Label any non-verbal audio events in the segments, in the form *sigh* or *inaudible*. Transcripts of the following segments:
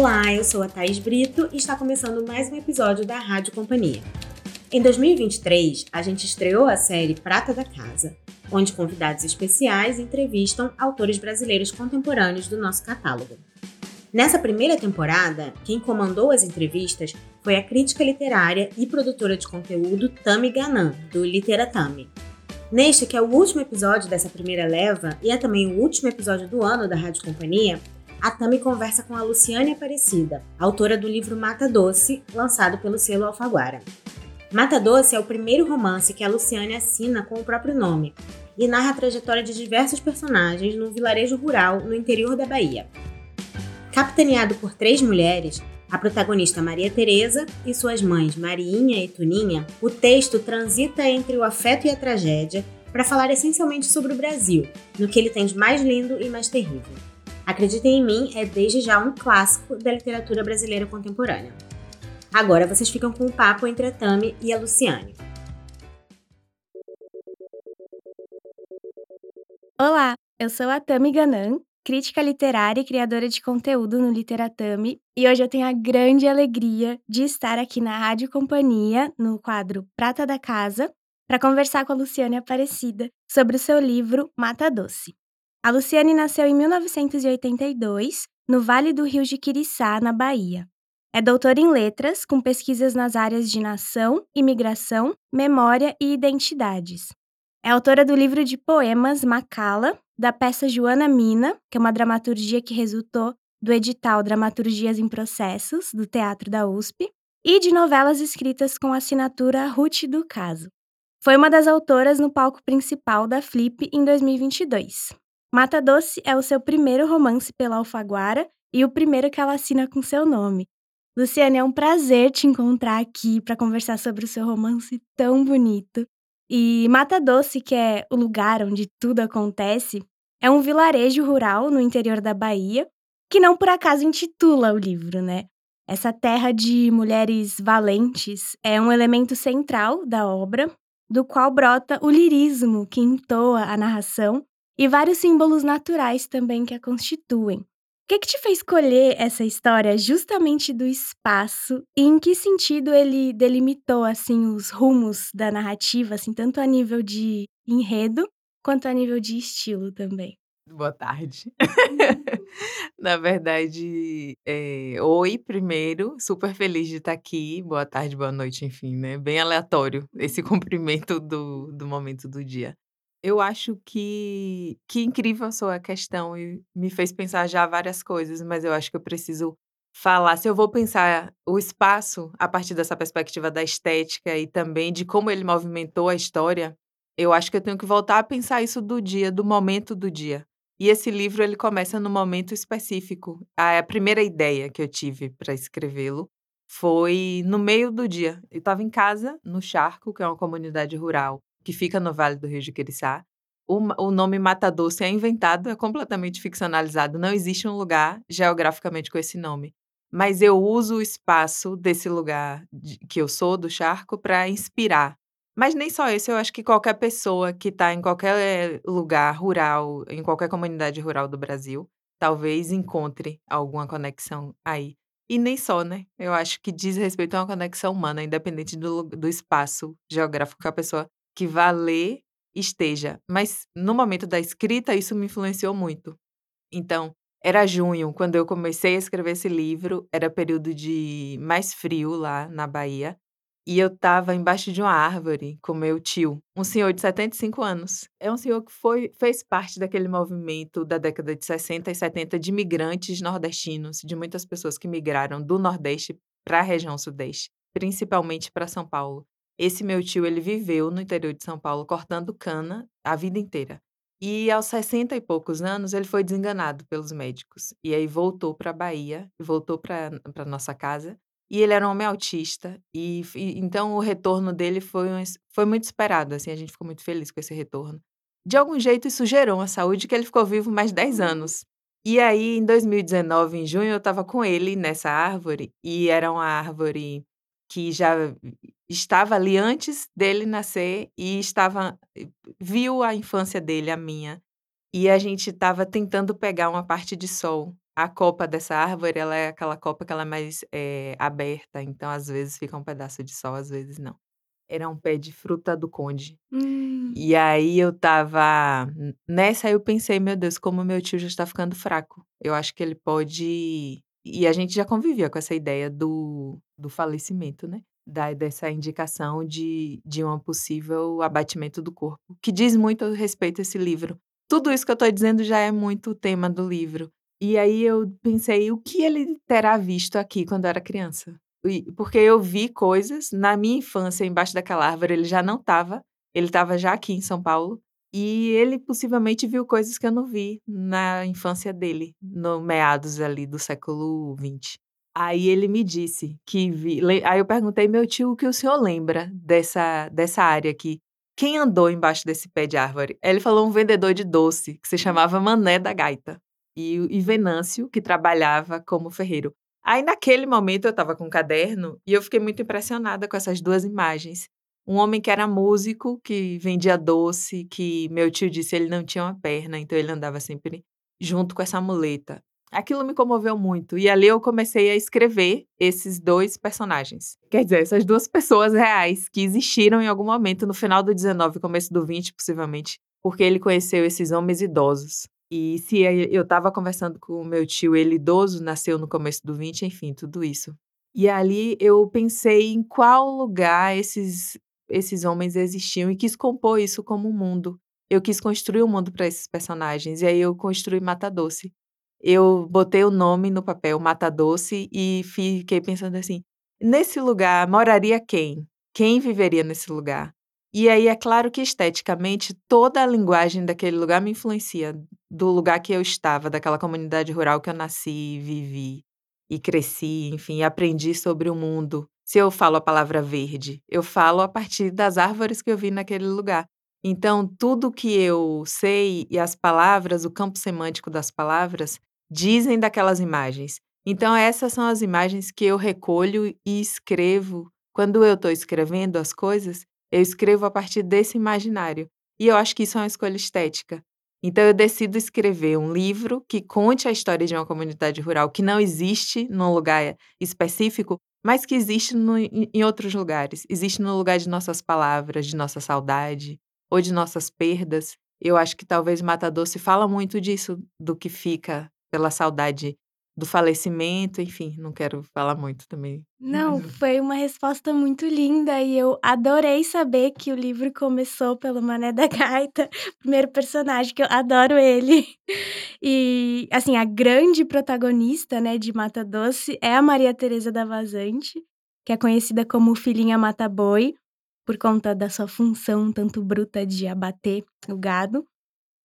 Olá, eu sou a Thaís Brito e está começando mais um episódio da Rádio Companhia. Em 2023, a gente estreou a série Prata da Casa, onde convidados especiais entrevistam autores brasileiros contemporâneos do nosso catálogo. Nessa primeira temporada, quem comandou as entrevistas foi a crítica literária e produtora de conteúdo Tami Ganan, do Literatami. Neste, que é o último episódio dessa primeira leva e é também o último episódio do ano da Rádio Companhia, a Tami conversa com a Luciane Aparecida, autora do livro Mata Doce, lançado pelo selo Alfaguara. Mata Doce é o primeiro romance que a Luciane assina com o próprio nome e narra a trajetória de diversos personagens num vilarejo rural no interior da Bahia. Capitaneado por três mulheres, a protagonista Maria Teresa e suas mães Mariinha e Tuninha, o texto transita entre o afeto e a tragédia para falar essencialmente sobre o Brasil, no que ele tem de mais lindo e mais terrível. Acreditem em mim é desde já um clássico da literatura brasileira contemporânea. Agora vocês ficam com o papo entre a Tami e a Luciane. Olá, eu sou a Tami Ganan, crítica literária e criadora de conteúdo no Literatami, e hoje eu tenho a grande alegria de estar aqui na Rádio Companhia, no quadro Prata da Casa, para conversar com a Luciane Aparecida sobre o seu livro Mata Doce. A Luciane nasceu em 1982, no Vale do Rio Jiquiriçá, na Bahia. É doutora em letras, com pesquisas nas áreas de nação, imigração, memória e identidades. É autora do livro de poemas Macala, da peça Joana Mina, que é uma dramaturgia que resultou do edital Dramaturgias em Processos, do Teatro da USP, e de novelas escritas com assinatura Ruth do Caso. Foi uma das autoras no palco principal da Flip em 2022. Mata Doce é o seu primeiro romance pela Alfaguara e o primeiro que ela assina com seu nome, Luciane, é um prazer te encontrar aqui para conversar sobre o seu romance tão bonito. E Mata Doce, que é o lugar onde tudo acontece, é um vilarejo rural no interior da Bahia, que não por acaso intitula o livro, né? Essa terra de mulheres valentes é um elemento central da obra, do qual brota o lirismo que entoa a narração e vários símbolos naturais também que a constituem que, que te fez escolher essa história justamente do espaço e em que sentido ele delimitou assim os rumos da narrativa, assim, tanto a nível de enredo quanto a nível de estilo também? Boa tarde. *laughs* Na verdade, é, oi primeiro, super feliz de estar aqui. Boa tarde, boa noite, enfim, né? Bem aleatório esse *laughs* cumprimento do, do momento do dia. Eu acho que que incrível a sua questão e me fez pensar já várias coisas, mas eu acho que eu preciso falar. Se eu vou pensar o espaço a partir dessa perspectiva da estética e também de como ele movimentou a história, eu acho que eu tenho que voltar a pensar isso do dia, do momento do dia. E esse livro ele começa no momento específico. A primeira ideia que eu tive para escrevê-lo foi no meio do dia. Eu estava em casa, no Charco, que é uma comunidade rural que fica no Vale do Rio de Quiriçá. O, o nome Mata Doce é inventado, é completamente ficcionalizado. Não existe um lugar geograficamente com esse nome. Mas eu uso o espaço desse lugar de, que eu sou, do charco, para inspirar. Mas nem só isso, eu acho que qualquer pessoa que está em qualquer lugar rural, em qualquer comunidade rural do Brasil, talvez encontre alguma conexão aí. E nem só, né? Eu acho que diz respeito a uma conexão humana, independente do, do espaço geográfico que a pessoa que vá ler esteja. Mas no momento da escrita, isso me influenciou muito. Então, era junho, quando eu comecei a escrever esse livro, era período de mais frio lá na Bahia. E eu estava embaixo de uma árvore com meu tio, um senhor de 75 anos. É um senhor que foi, fez parte daquele movimento da década de 60 e 70 de migrantes nordestinos, de muitas pessoas que migraram do Nordeste para a região Sudeste, principalmente para São Paulo. Esse meu tio, ele viveu no interior de São Paulo cortando cana a vida inteira. E aos 60 e poucos anos, ele foi desenganado pelos médicos. E aí voltou para a Bahia, voltou para nossa casa. E ele era um homem autista. E, e, então o retorno dele foi, foi muito esperado. Assim, a gente ficou muito feliz com esse retorno. De algum jeito, isso gerou uma saúde que ele ficou vivo mais 10 anos. E aí, em 2019, em junho, eu estava com ele nessa árvore. E era uma árvore que já estava ali antes dele nascer e estava viu a infância dele, a minha. E a gente estava tentando pegar uma parte de sol A copa dessa árvore, ela é aquela copa que ela é mais, eh, aberta, então às vezes fica um pedaço de sol, às vezes não. Era um pé de fruta do conde. Hum. E aí eu estava nessa eu pensei: "Meu Deus, como meu tio já está ficando fraco, eu acho que ele pode" e a gente já convivia com essa ideia do do falecimento, né, da dessa indicação de de um possível abatimento do corpo, que diz muito a respeito livro. Tudo isso que eu estou dizendo já é muito o tema do livro. E aí eu pensei: "O que ele terá visto aqui quando era criança?" Porque eu vi coisas na minha infância embaixo daquela árvore, ele já não estava, ele estava já aqui em São Paulo, e ele possivelmente viu coisas que eu não vi na infância dele, no meados ali do século XX. Aí ele me disse que vi aí eu perguntei: "Meu tio, o que o senhor lembra dessa dessa área aqui? Quem andou embaixo desse pé de árvore?" Aí ele falou um vendedor de doce que se chamava Mané da Gaita, e e Venâncio, que trabalhava como ferreiro. Aí naquele momento eu estava com um caderno e eu fiquei muito impressionada com essas 2 imagens. Um homem que era músico, que vendia doce, que meu tio disse ele não tinha uma perna, então ele andava sempre junto com essa muleta. Aquilo me comoveu muito e ali eu comecei a escrever esses 2 personagens. Quer dizer, essas 2 pessoas reais que existiram em algum momento no final do 19 começo do 20 possivelmente, porque ele conheceu esses homens idosos. E se eu estava conversando com o meu tio, ele idoso, nasceu no começo do 20, enfim, tudo isso. E ali eu pensei em qual lugar esses esses homens existiam e quis compor isso como um mundo. Eu quis construir um mundo para esses personagens, e aí eu construí Mata Doce. Eu botei o nome no papel, Mata Doce, e fiquei pensando assim: nesse lugar moraria quem? Quem viveria nesse lugar? E aí é claro que esteticamente toda a linguagem daquele lugar me influencia, do lugar que eu estava, daquela comunidade rural que eu nasci, vivi e cresci, enfim, aprendi sobre o mundo. Se eu falo a palavra verde, eu falo a partir das árvores que eu vi naquele lugar. Então, tudo que eu sei e as palavras, o campo semântico das palavras, dizem daquelas imagens. Então, essas são as imagens que eu recolho e escrevo. Quando eu estou escrevendo as coisas, eu escrevo a partir desse imaginário. E eu acho que isso é uma escolha estética. Então eu decido escrever um livro que conte a história de uma comunidade rural que não existe num lugar específico, mas que existe no, em outros lugares. Existe no lugar de nossas palavras, de nossa saudade ou de nossas perdas. Eu acho que talvez Mata Doce fala muito disso, do que fica pela saudade do falecimento, enfim, não quero falar muito também. Não, foi uma resposta muito linda e eu adorei saber que o livro começou pelo Mané da Gaita, *laughs* primeiro personagem que eu adoro ele. *laughs* E assim, a grande protagonista, né, de Mata Doce é a Maria Teresa da Vazante, que é conhecida como filhinha Mata Boi, por conta da sua função tanto bruta de abater o gado.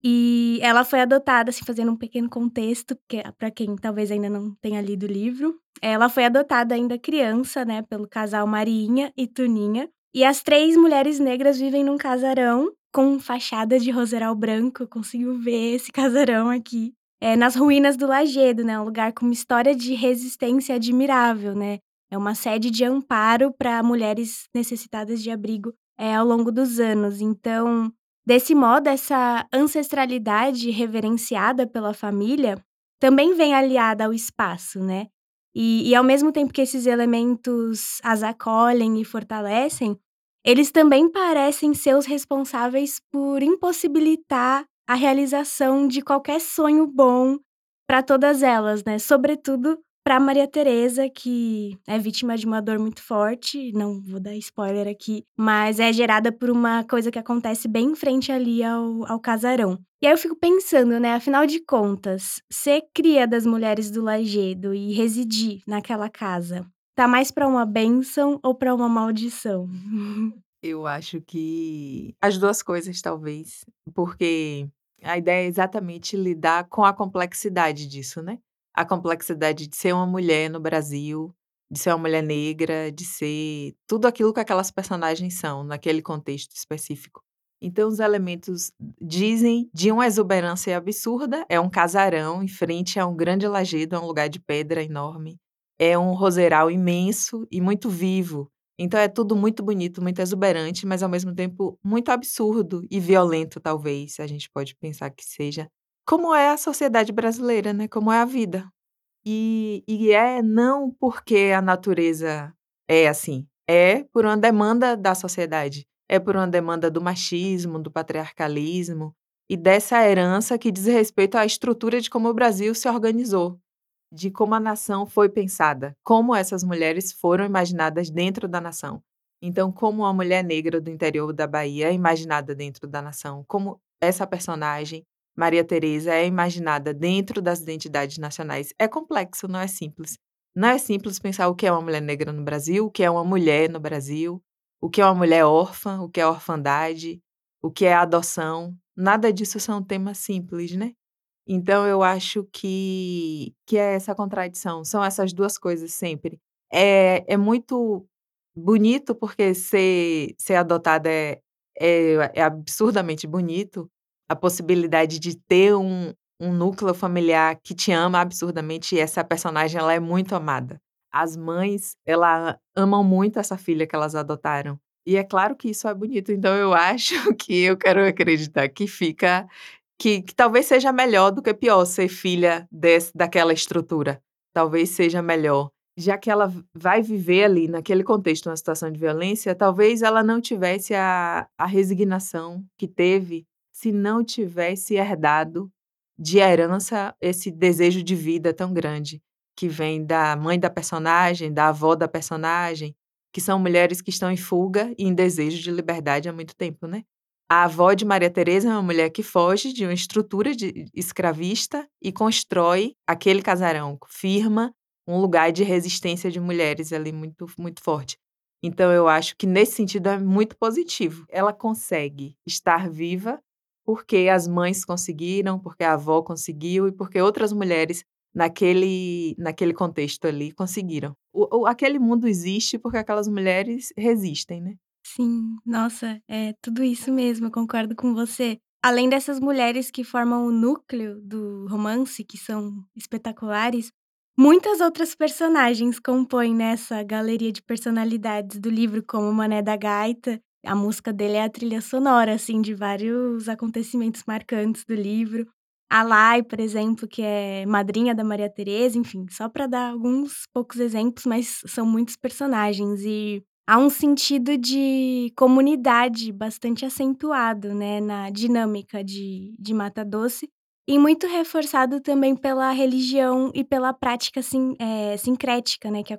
E ela foi adotada, assim, fazendo um pequeno contexto, porque para quem talvez ainda não tenha lido o livro, ela foi adotada ainda criança, né, pelo casal Marinha e Tuninha. E as três mulheres negras vivem num casarão com fachada de roseral branco. Eu consigo ver esse casarão aqui. É nas ruínas do Lagedo, né? Um lugar com uma história de resistência admirável, né? É uma sede de amparo para mulheres necessitadas de abrigo é, ao longo dos anos. Então, Desse modo, essa ancestralidade reverenciada pela família também vem aliada ao espaço, né? E, e, ao mesmo tempo que esses elementos as acolhem e fortalecem, eles também parecem ser os responsáveis por impossibilitar a realização de qualquer sonho bom para todas elas, né? Sobretudo para Maria Teresa, que é vítima de uma dor muito forte, não vou dar spoiler aqui, mas é gerada por uma coisa que acontece bem em frente ali ao, ao casarão. E aí eu fico pensando, né, afinal de contas, ser cria das mulheres do Lagedo e residir naquela casa, tá mais para uma benção ou para uma maldição? *laughs* Eu acho que as duas coisas, talvez, porque a ideia é exatamente lidar com a complexidade disso, né? A complexidade de ser uma mulher no Brasil, de ser uma mulher negra, de ser tudo aquilo que aquelas personagens são naquele contexto específico. Então, os elementos dizem de uma exuberância absurda. É um casarão em frente a um grande lajedo, é um lugar de pedra enorme. É um roseral imenso e muito vivo. Então, é tudo muito bonito, muito exuberante, mas ao mesmo tempo muito absurdo e violento, talvez, a gente pode pensar que seja como é a sociedade brasileira, né, como é a vida. E, e é não porque a natureza é assim, é por uma demanda da sociedade, é por uma demanda do machismo, do patriarcalismo e dessa herança que diz respeito à estrutura de como o Brasil se organizou, de como a nação foi pensada, como essas mulheres foram imaginadas dentro da nação. Então, como uma mulher negra do interior da Bahia é imaginada dentro da nação, como essa personagem, Maria Teresa, é imaginada dentro das identidades nacionais. É complexo, não é simples. Não é simples pensar o que é uma mulher negra no Brasil, o que é uma mulher no Brasil, o que é uma mulher órfã, o que é orfandade, o que é adoção. Nada disso são temas simples, né? Então eu acho que, que é essa contradição, são essas duas coisas sempre. É, é muito bonito porque ser, ser adotada é, é, é absurdamente bonito, a possibilidade de ter um, um núcleo familiar que te ama absurdamente e essa personagem ela é muito amada. As mães, ela amam muito essa filha que elas adotaram. E é claro que isso é bonito, então eu *laughs* acho que eu quero acreditar que fica que, que talvez seja melhor do que pior ser filha desse, daquela estrutura. Talvez seja melhor. Já que ela vai viver ali, naquele contexto, uma situação de violência, talvez ela não tivesse a, a resignação que teve se não tivesse herdado de herança esse desejo de vida tão grande que vem da mãe da personagem, da avó da personagem, que são mulheres que estão em fuga e em desejo de liberdade há muito tempo, né? A avó de Maria Teresa é uma mulher que foge de uma estrutura de escravista e constrói aquele casarão, firma um lugar de resistência de mulheres ali muito muito forte. Então eu acho que nesse sentido é muito positivo. Ela consegue estar viva porque as mães conseguiram, porque a avó conseguiu e porque outras mulheres naquele, naquele contexto ali conseguiram. O, o, aquele mundo existe porque aquelas mulheres resistem, né? Sim, nossa, é tudo isso mesmo, eu concordo com você. Além dessas mulheres que formam o núcleo do romance, que são espetaculares, muitas outras personagens compõem nessa galeria de personalidades do livro, como Mané da Gaita. A música dele é a trilha sonora, assim, de vários acontecimentos marcantes do livro. A Lai, por exemplo, que é madrinha da Maria Tereza, enfim, só para dar alguns poucos exemplos, mas são muitos personagens e há um sentido de comunidade bastante acentuado, né, na dinâmica de, de Mata Doce, e muito reforçado também pela religião e pela prática sin, é, sincrética, né, que,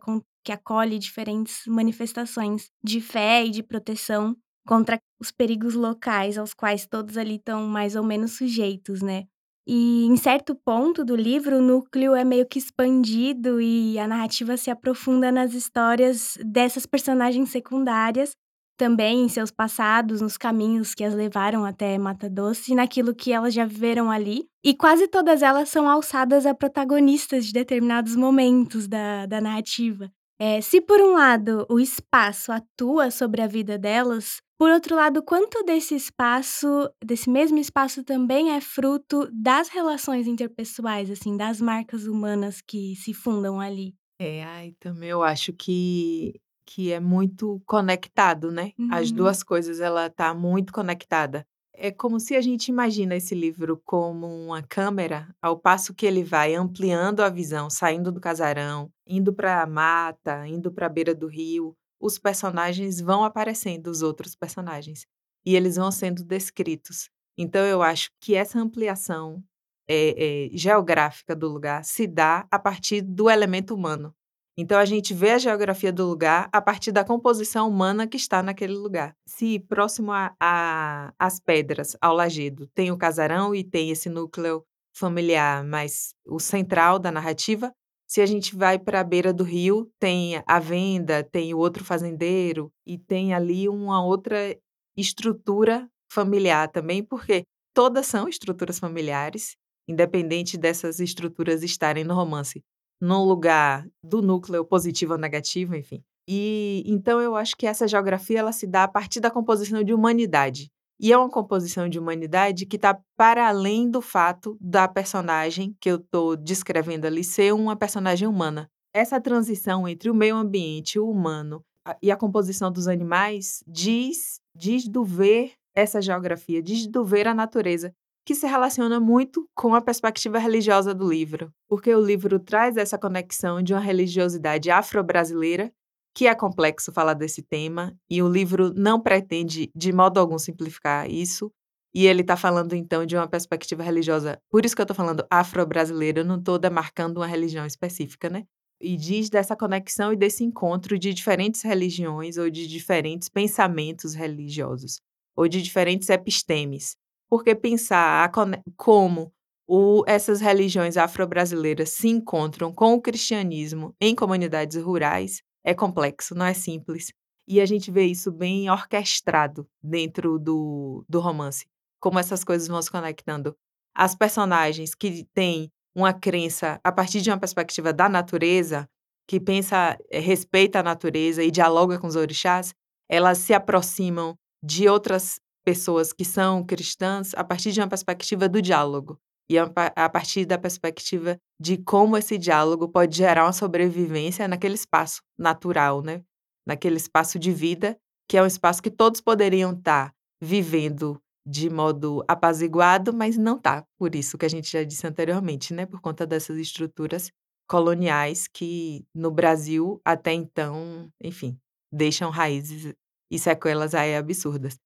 que acolhe diferentes manifestações de fé e de proteção contra os perigos locais aos quais todos ali estão mais ou menos sujeitos, né. E em certo ponto do livro, o núcleo é meio que expandido e a narrativa se aprofunda nas histórias dessas personagens secundárias, também em seus passados, nos caminhos que as levaram até Mata Doce naquilo que elas já viveram ali. E quase todas elas são alçadas a protagonistas de determinados momentos da, da narrativa. É, se por um lado o espaço atua sobre a vida delas, por outro lado, quanto desse espaço, desse mesmo espaço também é fruto das relações interpessoais, assim, das marcas humanas que se fundam ali? É, ai, também eu acho que que é muito conectado, né? As Uhum. duas coisas, ela tá muito conectada. É como se a gente imagina esse livro como uma câmera, ao passo que ele vai ampliando a visão, saindo do casarão, indo para a mata, indo para a beira do rio, os personagens vão aparecendo, os outros personagens, e eles vão sendo descritos. Então eu acho que essa ampliação é, é, geográfica do lugar se dá a partir do elemento humano. Então a gente vê a geografia do lugar a partir da composição humana que está naquele lugar. Se próximo às pedras, ao lajedo, tem o casarão e tem esse núcleo familiar, mas o central da narrativa, se a gente vai para a beira do rio, tem a venda, tem o outro fazendeiro e tem ali uma outra estrutura familiar também, porque todas são estruturas familiares, independente dessas estruturas estarem no romance, no lugar do núcleo positivo ou negativo, enfim. E então eu acho que essa geografia ela se dá a partir da composição de humanidade. E é uma composição de humanidade que está para além do fato da personagem que eu estou descrevendo ali ser uma personagem humana. Essa transição entre o meio ambiente, o humano e a composição dos animais diz, diz do ver essa geografia, diz do ver a natureza, que se relaciona muito com a perspectiva religiosa do livro, porque o livro traz essa conexão de uma religiosidade afro-brasileira, que é complexo falar desse tema, e o livro não pretende de modo algum simplificar isso, e ele está falando então de uma perspectiva religiosa, por isso que eu estou falando afro-brasileira, não estou demarcando uma religião específica, né? E diz dessa conexão e desse encontro de diferentes religiões ou de diferentes pensamentos religiosos, ou de diferentes epistemes. Porque pensar como o, essas religiões afro-brasileiras se encontram com o cristianismo em comunidades rurais é complexo, não é simples. E a gente vê isso bem orquestrado dentro do, do romance. Como essas coisas vão se conectando. As personagens que têm uma crença a partir de uma perspectiva da natureza, que pensa, eh, respeita a natureza e dialoga com os orixás, elas se aproximam de outras pessoas que são cristãs a partir de uma perspectiva do diálogo e a partir da perspectiva de como esse diálogo pode gerar uma sobrevivência naquele espaço natural, né? Naquele espaço de vida, que é um espaço que todos poderiam estar vivendo de modo apaziguado, mas não tá. Por isso que a gente já disse anteriormente, né? Por conta dessas estruturas coloniais que no Brasil até então, enfim, deixam raízes e sequelas aí absurdas.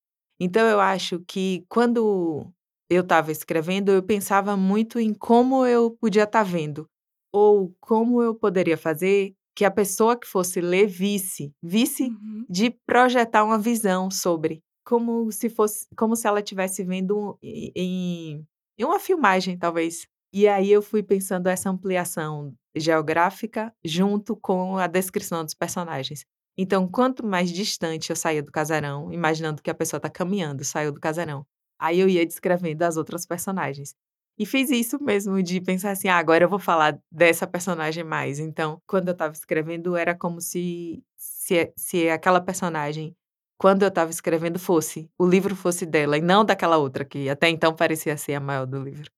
Então eu acho que quando eu estava escrevendo, eu pensava muito em como eu podia estar tá vendo, ou como eu poderia fazer que a pessoa que fosse ler visse, visse uhum. de projetar uma visão sobre, como se fosse, como se ela estivesse vendo em, em uma filmagem, talvez. E aí eu fui pensando essa ampliação geográfica junto com a descrição dos personagens. Então, quanto mais distante eu saía do casarão, imaginando que a pessoa está caminhando, saiu do casarão, aí eu ia descrevendo as outras personagens. E fiz isso mesmo de pensar assim, ah, agora eu vou falar dessa personagem mais. Então, quando eu estava escrevendo, era como se, se, se aquela personagem, quando eu estava escrevendo, fosse, o livro fosse dela e não daquela outra, que até então parecia ser a maior do livro.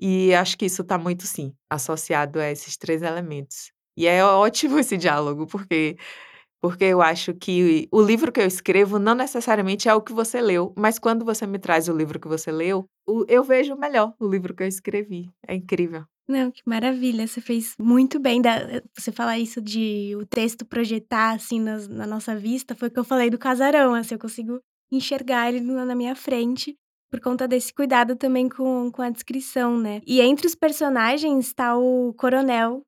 E acho que isso está muito, sim, associado a esses três elementos. E é ótimo *laughs* esse diálogo, porque porque eu acho que o livro que eu escrevo não necessariamente é o que você leu, mas quando você me traz o livro que você leu, eu vejo melhor o livro que eu escrevi. É incrível. Não, que maravilha, você fez muito bem. Da, você falar isso de o texto projetar assim na, na nossa vista, foi o que eu falei do casarão, assim, eu consigo enxergar ele na minha frente por conta desse cuidado também com, com a descrição, né? E entre os personagens está o coronel,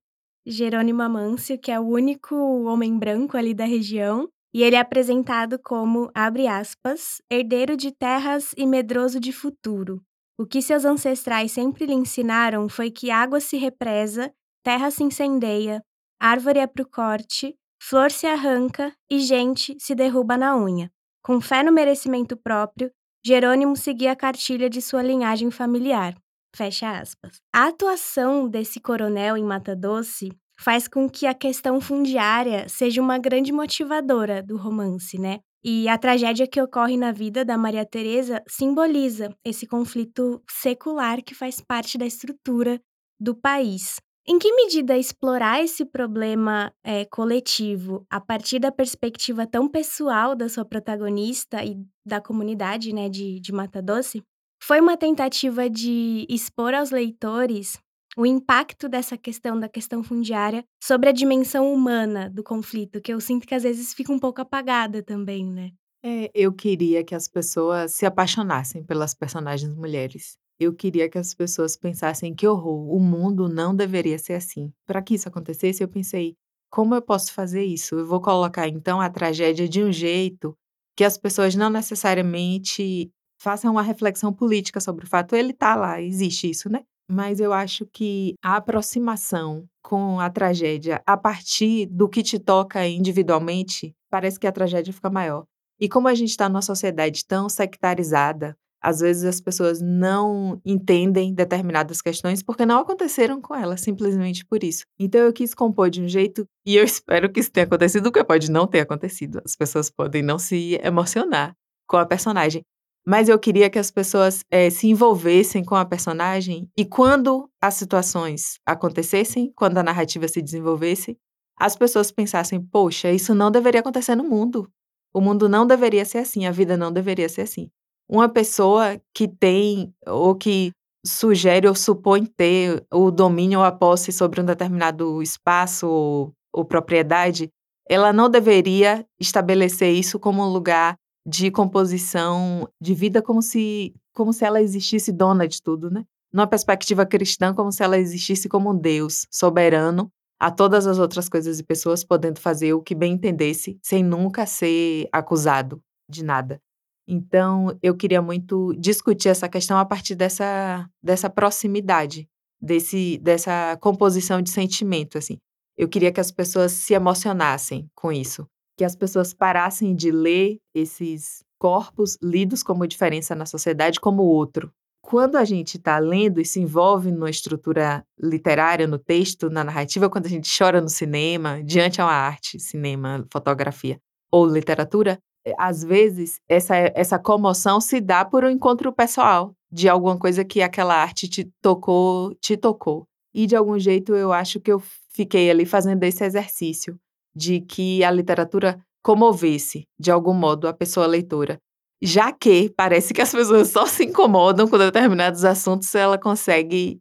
Jerônimo Amâncio, que é o único homem branco ali da região, e ele é apresentado como, abre aspas, herdeiro de terras e medroso de futuro. O que seus ancestrais sempre lhe ensinaram foi que água se represa, terra se incendeia, árvore é pro corte, flor se arranca e gente se derruba na unha. Com fé no merecimento próprio, Jerônimo seguia a cartilha de sua linhagem familiar. Fecha aspas. A atuação desse coronel em Mata Doce faz com que a questão fundiária seja uma grande motivadora do romance, né? E a tragédia que ocorre na vida da Maria Teresa simboliza esse conflito secular que faz parte da estrutura do país. Em que medida explorar esse problema é, coletivo a partir da perspectiva tão pessoal da sua protagonista e da comunidade né, de, de Mata Doce foi uma tentativa de expor aos leitores o impacto dessa questão, da questão fundiária, sobre a dimensão humana do conflito, que eu sinto que às vezes fica um pouco apagada também, né? É, eu queria que as pessoas se apaixonassem pelas personagens mulheres. Eu queria que as pessoas pensassem que horror, o mundo não deveria ser assim. Para que isso acontecesse, eu pensei, como eu posso fazer isso? Eu vou colocar então a tragédia de um jeito que as pessoas não necessariamente façam uma reflexão política sobre o fato. Ele está lá, existe isso, né? Mas eu acho que a aproximação com a tragédia a partir do que te toca individualmente, parece que a tragédia fica maior. E como a gente está numa sociedade tão sectarizada, às vezes as pessoas não entendem determinadas questões porque não aconteceram com elas, simplesmente por isso. Então eu quis compor de um jeito, e eu *laughs* espero que isso tenha acontecido, o que pode não ter acontecido. As pessoas podem não se emocionar com a personagem, mas eu queria que as pessoas é, se envolvessem com a personagem e quando as situações acontecessem, quando a narrativa se desenvolvesse, as pessoas pensassem: poxa, isso não deveria acontecer no mundo. O mundo não deveria ser assim, a vida não deveria ser assim. Uma pessoa que tem ou que sugere ou supõe ter o domínio ou a posse sobre um determinado espaço ou, ou propriedade, ela não deveria estabelecer isso como um lugar de composição de vida como se, como se ela existisse dona de tudo, né? Numa perspectiva cristã, como se ela existisse como um Deus soberano a todas as outras coisas e pessoas, podendo fazer o que bem entendesse, sem nunca ser acusado de nada. Então, eu queria muito discutir essa questão a partir dessa, dessa proximidade, desse, dessa composição de sentimento, assim. Eu queria que as pessoas se emocionassem com isso, que as pessoas parassem de ler esses corpos lidos como diferença na sociedade como outro. Quando a gente está lendo e se envolve numa estrutura literária, no texto, na narrativa, quando a gente chora no cinema, diante a uma arte, cinema, fotografia ou literatura, eh, às vezes essa, essa comoção se dá por um encontro pessoal de alguma coisa que aquela arte te tocou, te tocou. E de algum jeito eu acho que eu fiquei ali fazendo esse exercício de que a literatura comovesse, de algum modo, a pessoa leitora. Já que parece que as *laughs* pessoas só se incomodam com determinados assuntos, ela consegue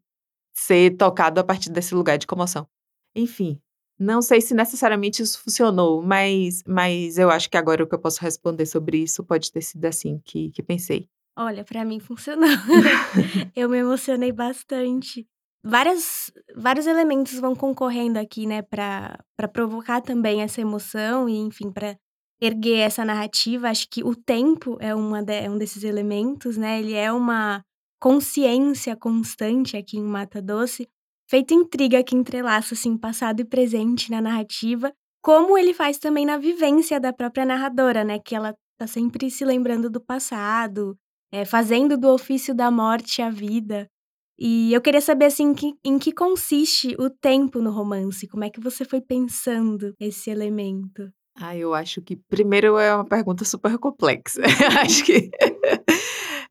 ser tocada a partir desse lugar de comoção. Enfim, não sei se necessariamente isso funcionou, mas, mas eu acho que agora o que eu posso responder sobre isso pode ter sido assim que, que pensei. Olha, para mim funcionou. *laughs* eu me emocionei bastante várias, vários elementos vão concorrendo aqui, né, para provocar também essa emoção e, enfim, para erguer essa narrativa. Acho que o tempo é, uma de, é um desses elementos, né? Ele é uma consciência constante aqui em Mata Doce, feita intriga que entrelaça assim passado e presente na narrativa, como ele faz também na vivência da própria narradora, né? Que ela tá sempre se lembrando do passado, é, fazendo do ofício da morte a vida. E eu queria saber, assim, que, em que consiste o tempo no romance? Como é que você foi pensando esse elemento? Ah, eu acho que primeiro é uma pergunta super complexa. *laughs* acho que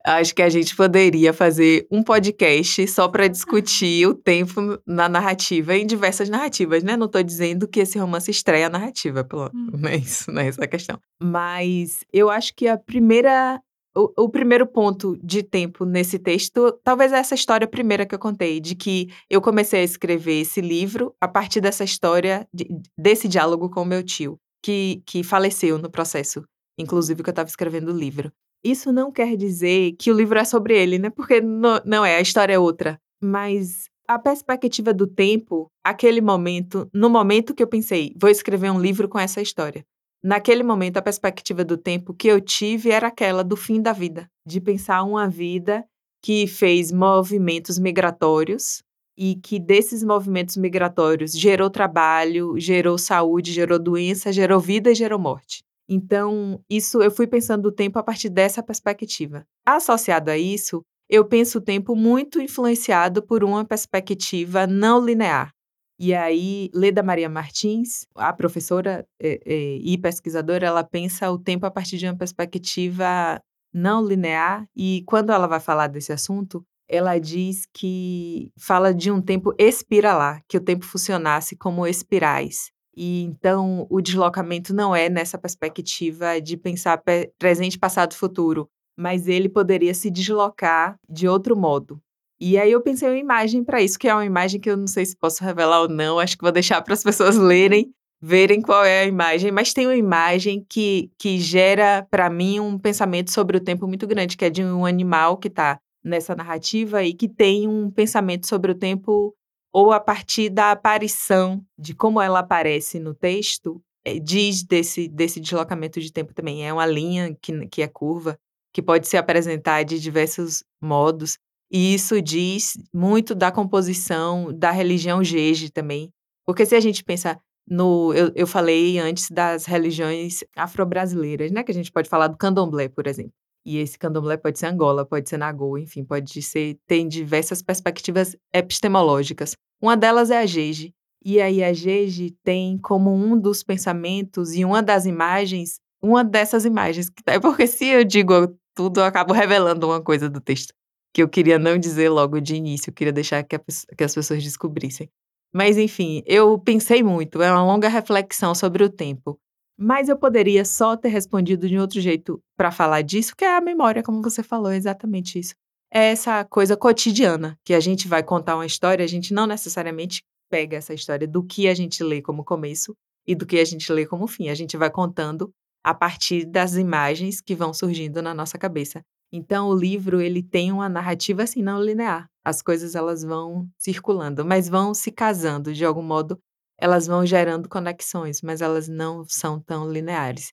acho que a gente poderia fazer um podcast só para discutir o tempo na narrativa em diversas narrativas, né? Não estou dizendo que esse romance estreia a narrativa, pelo, hum. *laughs* não é isso, não é essa a questão. Mas eu acho que a primeira o, o, primeiro ponto de tempo nesse texto, talvez essa história primeira que eu contei, de que eu comecei a escrever esse livro a partir dessa história, de, desse diálogo com o meu tio, que, que faleceu no processo, inclusive que eu estava escrevendo o livro. Isso não quer dizer que o livro é sobre ele, né? Porque não, não é, a história é outra. Mas a perspectiva do tempo, aquele momento, no momento que eu pensei, vou escrever um livro com essa história. Naquele momento, a perspectiva do tempo que eu tive era aquela do fim da vida, de pensar uma vida que fez movimentos migratórios e que desses movimentos migratórios gerou trabalho, gerou saúde, gerou doença, gerou vida e gerou morte. Então, isso eu fui pensando o tempo a partir dessa perspectiva. Associado a isso, eu penso o tempo muito influenciado por uma perspectiva não linear, e aí, Leda Maria Martins, a professora é, é, e pesquisadora, ela pensa o tempo a partir de uma perspectiva não linear. E quando ela vai falar desse assunto, ela diz que fala de um tempo espiralar, que o tempo funcionasse como espirais. E então o deslocamento não é nessa perspectiva de pensar presente, passado, futuro, mas ele poderia se deslocar de outro modo. E aí eu pensei uma imagem para isso, que é uma imagem que eu não sei se posso revelar ou não, acho que vou deixar para as *laughs* pessoas lerem, verem qual é a imagem, mas tem uma imagem que, que gera para mim um pensamento sobre o tempo muito grande, que é de um animal que está nessa narrativa e que tem um pensamento sobre o tempo ou a partir da aparição de como ela aparece no texto, é, diz desse, desse deslocamento de tempo também. É uma linha que, que é curva, que pode se apresentar de diversos modos. E isso diz muito da composição da religião Jeje também. Porque se a gente pensar no. Eu, eu falei antes das religiões afro-brasileiras, né? Que a gente pode falar do candomblé, por exemplo. E esse candomblé pode ser Angola, pode ser Nagô, enfim, pode ser. Tem diversas perspectivas epistemológicas. Uma delas é a Jeje. E aí a Jeje tem como um dos pensamentos e uma das imagens, uma dessas imagens. É *laughs* porque se eu digo tudo, eu acabo revelando uma coisa do texto que eu queria não dizer logo de início, eu queria deixar que, a, que as pessoas descobrissem. Mas, enfim, eu pensei muito, é uma longa reflexão sobre o tempo. Mas eu poderia só ter respondido de outro jeito para falar disso, que é a memória, como você falou, exatamente isso. é essa coisa cotidiana, que a gente vai contar uma história, a gente não necessariamente pega essa história do que a gente lê como começo e do que a gente lê como fim. A gente vai contando a partir das imagens que vão surgindo na nossa cabeça. Então o livro ele tem uma narrativa assim não linear. As coisas elas vão circulando, mas vão se casando de algum modo, elas vão gerando conexões, mas elas não são tão lineares.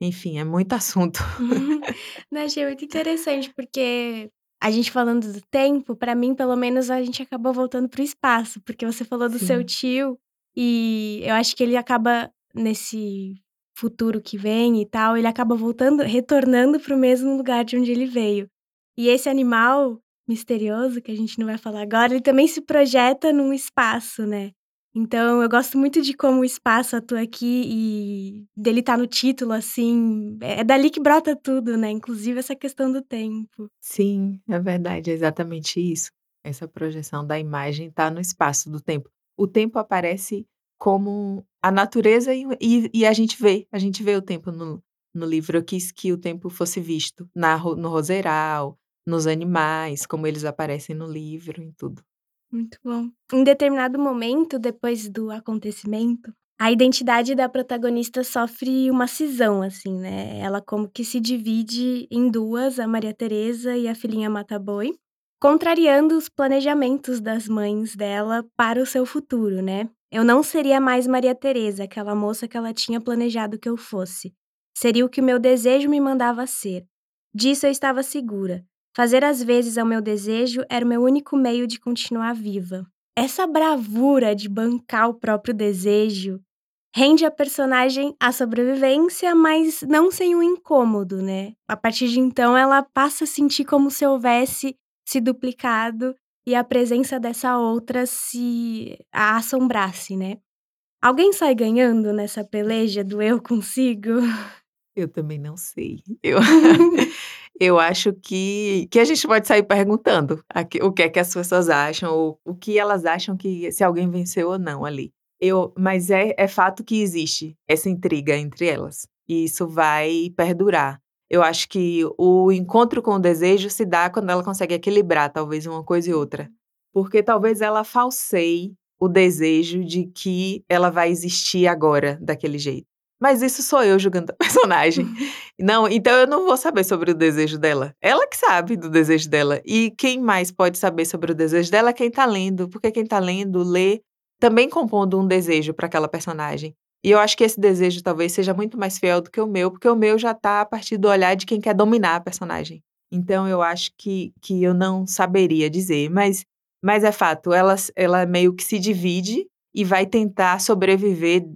Enfim, é muito *laughs* assunto. *laughs* Não, achei muito interessante, porque a gente falando do tempo, para mim, pelo menos, a gente acabou voltando pro espaço, porque você falou do seu tio, e eu acho que ele acaba nesse futuro que vem e tal, ele acaba voltando, retornando pro mesmo lugar de onde ele veio. E esse animal misterioso, que a gente não vai falar agora, ele também se projeta num espaço, né? Então, eu gosto muito de como o espaço atua aqui e dele tá no título, assim. É dali que brota tudo, né? Inclusive essa questão do tempo. Sim, é verdade, é exatamente isso. Essa projeção da imagem está no espaço do tempo. O tempo aparece como a natureza e, e, e, a gente vê, a gente vê o tempo no, no livro. Eu quis que o tempo fosse visto na, no roseiral, nos animais, como eles aparecem no livro, em tudo. Muito bom. Em determinado momento, depois do acontecimento, a identidade da protagonista sofre uma cisão, assim, né? Ela como que se divide em duas, a Maria Teresa e a filhinha Mataboi, contrariando os planejamentos das mães dela para o seu futuro, né? Eu não seria mais Maria Teresa, aquela moça que ela tinha planejado que eu fosse. Seria o que o meu desejo me mandava ser. Disso eu estava segura. Fazer as vezes ao meu desejo era o meu único meio de continuar viva. Essa bravura de bancar o próprio desejo rende a personagem a sobrevivência, mas não sem um incômodo, né? A partir de então, ela passa a sentir como se houvesse se duplicado e a presença dessa outra se a assombrasse, né? Alguém sai ganhando nessa peleja do eu consigo? Eu também não sei. *laughs* Eu, *laughs* eu acho que, que a gente pode sair perguntando o que é que as pessoas acham, ou o que elas acham que se alguém venceu ou não ali. Eu, mas é, é fato que existe essa intriga entre elas. E isso vai perdurar. Eu acho que o encontro com o desejo se dá quando ela consegue equilibrar, talvez, uma coisa e outra. Porque talvez ela falseie o desejo de que ela vai existir agora daquele jeito. Mas isso sou eu julgando *laughs* a personagem. não, então eu não vou saber sobre o desejo dela. Ela que sabe do desejo dela. E quem mais pode saber sobre o desejo dela é quem tá lendo, porque quem tá lendo, lê, também compondo um desejo para aquela personagem. E eu acho que esse desejo talvez seja muito mais fiel do que o meu, porque o meu já tá a partir do olhar de quem quer dominar a personagem. Então eu acho que, que eu não saberia dizer, mas, mas é fato, ela, ela meio que se divide e vai tentar sobreviver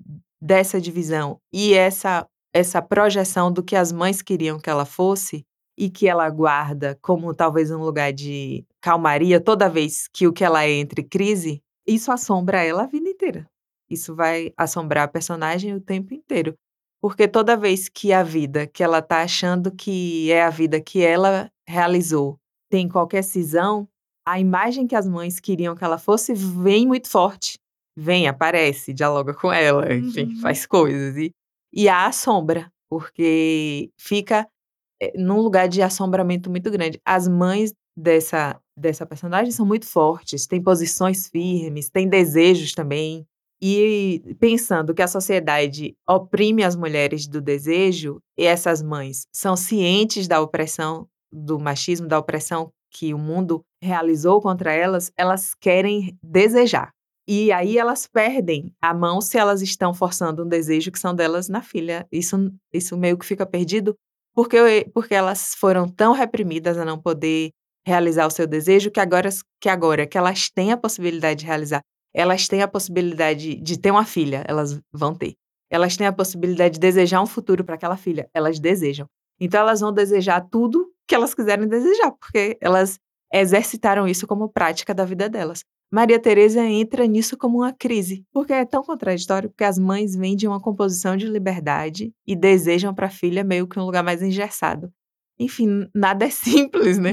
dessa divisão e essa essa projeção do que as mães queriam que ela fosse e que ela guarda como talvez um lugar de calmaria toda vez que o que ela é entre crise, isso assombra ela a vida inteira. Isso vai assombrar a personagem o tempo inteiro. Porque toda vez que a vida que ela tá achando que é a vida que ela realizou tem qualquer cisão, a imagem que as mães queriam que ela fosse vem muito forte vem, aparece, dialoga com ela, enfim, uhum. faz coisas. E, e a assombra, porque fica eh, num lugar de assombramento muito grande. As mães dessa, dessa personagem são muito fortes, têm posições firmes, têm desejos também. E pensando que a sociedade oprime as mulheres do desejo, e essas mães são cientes da opressão, do machismo, da opressão que o mundo realizou contra elas, elas querem desejar. E aí elas perdem a mão se elas estão forçando um desejo que são delas na filha. Isso, isso meio que fica perdido porque, porque elas foram tão reprimidas a não poder realizar o seu desejo que agora, que agora que elas têm a possibilidade de realizar, elas têm a possibilidade de ter uma filha, elas vão ter. Elas têm a possibilidade de desejar um futuro para aquela filha, elas desejam. Então elas vão desejar tudo que elas quiserem desejar, porque elas exercitaram isso como prática da vida delas. Maria Teresa entra nisso como uma crise, porque é tão contraditório, porque as mães vêm de uma composição de liberdade e desejam para a filha meio que um lugar mais engessado. Enfim, nada é *laughs* simples, né?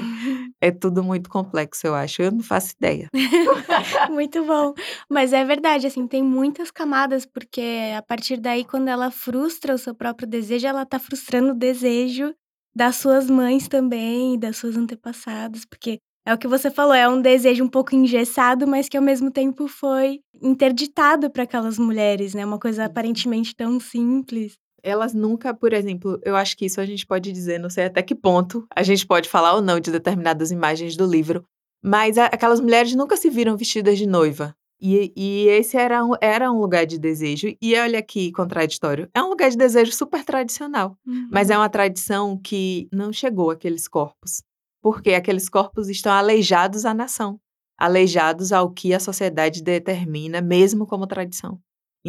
É tudo muito complexo, eu acho. Eu não faço ideia. *laughs* muito bom. Mas é verdade, assim, tem muitas camadas, porque a partir daí, quando ela frustra o seu próprio desejo, ela tá frustrando o desejo das suas mães também, das suas antepassadas, porque É o que você falou, é um desejo um pouco engessado, mas que ao mesmo tempo foi interditado para aquelas mulheres, né? Uma coisa aparentemente tão simples. Elas nunca, por exemplo, eu acho que isso a gente pode dizer, não sei até que ponto a gente pode falar ou não de determinadas imagens do livro, mas aquelas mulheres nunca se viram vestidas de noiva. E, e esse era um, era um lugar de desejo. E olha que contraditório. É um lugar de desejo super tradicional, Uhum. mas é uma tradição que não chegou àqueles corpos. Porque aqueles corpos estão aleijados à nação, aleijados ao que a sociedade determina, mesmo como tradição.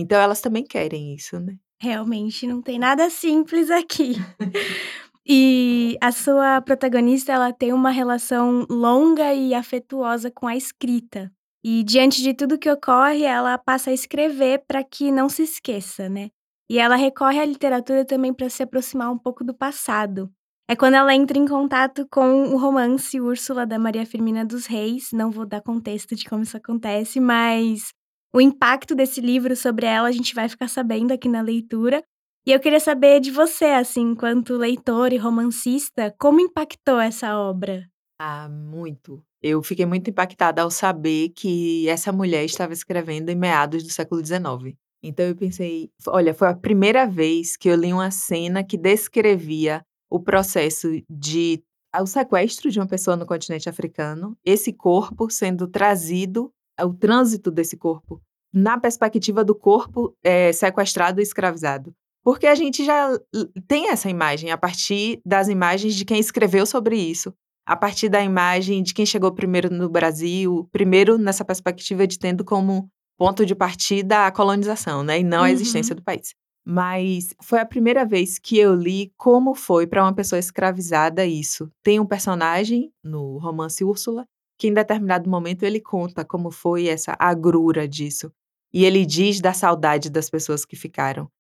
Então elas também querem isso, né? Realmente não tem nada simples aqui. *laughs* E a sua protagonista, ela tem uma relação longa e afetuosa com a escrita. E diante de tudo que ocorre, ela passa a escrever para que não se esqueça, né? E ela recorre à literatura também para se aproximar um pouco do passado. É quando ela entra em contato com o romance Úrsula da Maria Firmina dos Reis. Não vou dar contexto de como isso acontece, mas o impacto desse livro sobre ela a gente vai ficar sabendo aqui na leitura. E eu queria saber de você, assim, enquanto leitor e romancista, como impactou essa obra? Ah, muito. Eu fiquei muito impactada ao saber que essa mulher estava escrevendo em meados do século XIX. Então eu pensei, olha, foi a primeira vez que eu li uma cena que descrevia o processo de o sequestro de uma pessoa no continente africano, esse corpo sendo trazido, o trânsito desse corpo, na perspectiva do corpo é, sequestrado e escravizado. Porque a gente já tem essa imagem a partir das imagens de quem escreveu sobre isso, a partir da imagem de quem chegou primeiro no Brasil, primeiro nessa perspectiva de tendo como ponto de partida a colonização, né, e não a existência Uhum. do país. Mas foi a primeira vez que eu li como foi para uma pessoa escravizada isso. Tem um personagem no romance Úrsula que em determinado momento ele conta como foi essa agrura disso. E ele diz da saudade das pessoas que ficaram.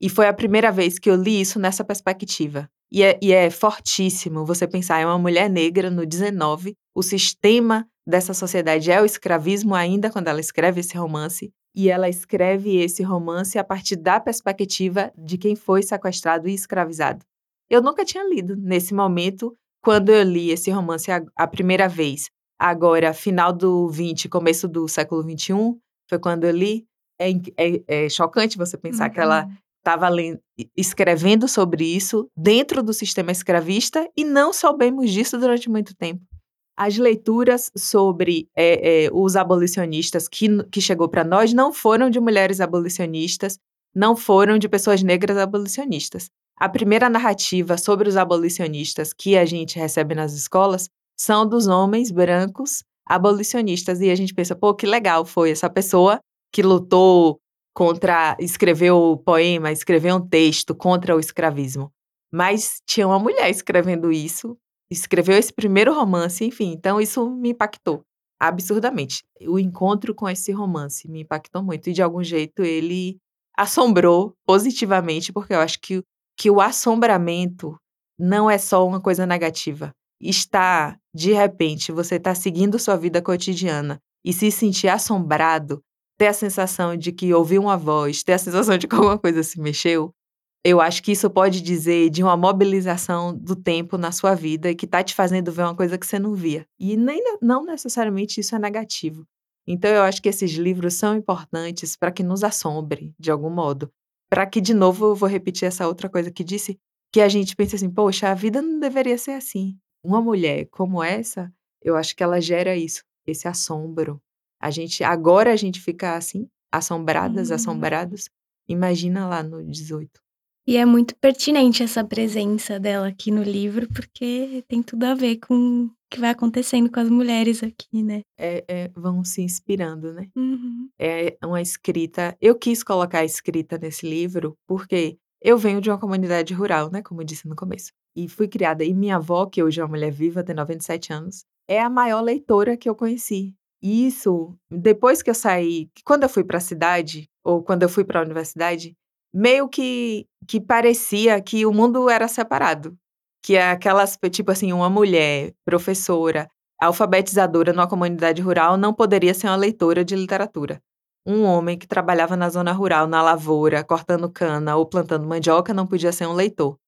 E foi a primeira vez que eu li isso nessa perspectiva. E é, e é fortíssimo você pensar, é uma mulher negra no 19, o sistema dessa sociedade é o escravismo ainda quando ela escreve esse romance, e ela escreve esse romance a partir da perspectiva de quem foi sequestrado e escravizado. Eu nunca tinha lido nesse momento, quando eu li esse romance a, a primeira vez. Agora, final do 20, começo do século 21, foi quando eu li. É, é, é chocante você pensar que ela estava escrevendo sobre isso dentro do sistema escravista e não soubemos disso durante muito tempo. As leituras sobre é, é, os abolicionistas que, que chegou para nós não foram de mulheres abolicionistas, não foram de pessoas negras abolicionistas. A primeira narrativa sobre os abolicionistas que a gente recebe nas escolas são dos homens brancos abolicionistas. E a gente pensa, pô, que legal foi essa pessoa que lutou contra, escreveu poema, escreveu um texto contra o escravismo. Mas tinha uma mulher escrevendo isso, escreveu esse primeiro romance, enfim, então isso me impactou absurdamente. O encontro com esse romance me impactou muito e de algum jeito ele assombrou positivamente, porque eu acho que, que o assombramento não é só uma coisa negativa. Está, de repente, você está seguindo sua vida cotidiana e se sentir assombrado ter a sensação de que ouviu uma voz, ter a sensação de que alguma coisa se mexeu, eu acho que isso pode dizer de uma mobilização do tempo na sua vida que está te fazendo ver uma coisa que você não via. E nem, não necessariamente isso é negativo. Então eu acho que esses livros são importantes para que nos assombre, de algum modo. Para que, de novo, eu vou repetir essa outra coisa que disse, que a gente pense assim, poxa, a vida não deveria ser assim. Uma mulher como essa, eu acho que ela gera isso, esse assombro, a gente agora a gente fica assim, assombradas, Uhum. assombrados. Imagina lá no 18. E é muito pertinente essa presença dela aqui no livro, porque tem tudo a ver com o que vai acontecendo com as mulheres aqui, né? É, é, vão se inspirando, né? Uhum. É uma escrita. Eu quis colocar a escrita nesse livro porque eu venho de uma comunidade rural, né? Como eu disse no começo. E fui criada. E minha avó, que hoje é uma mulher viva, tem 97 anos, é a maior leitora que eu conheci. E isso, depois que eu saí, quando eu fui para a cidade, ou quando eu fui para a universidade, meio que, que parecia que o mundo era separado. Que é aquelas, tipo assim, uma mulher, professora, alfabetizadora numa comunidade rural não poderia ser uma leitora de literatura. Um homem que trabalhava na zona rural, na lavoura, cortando cana ou plantando mandioca, não podia ser um leitor.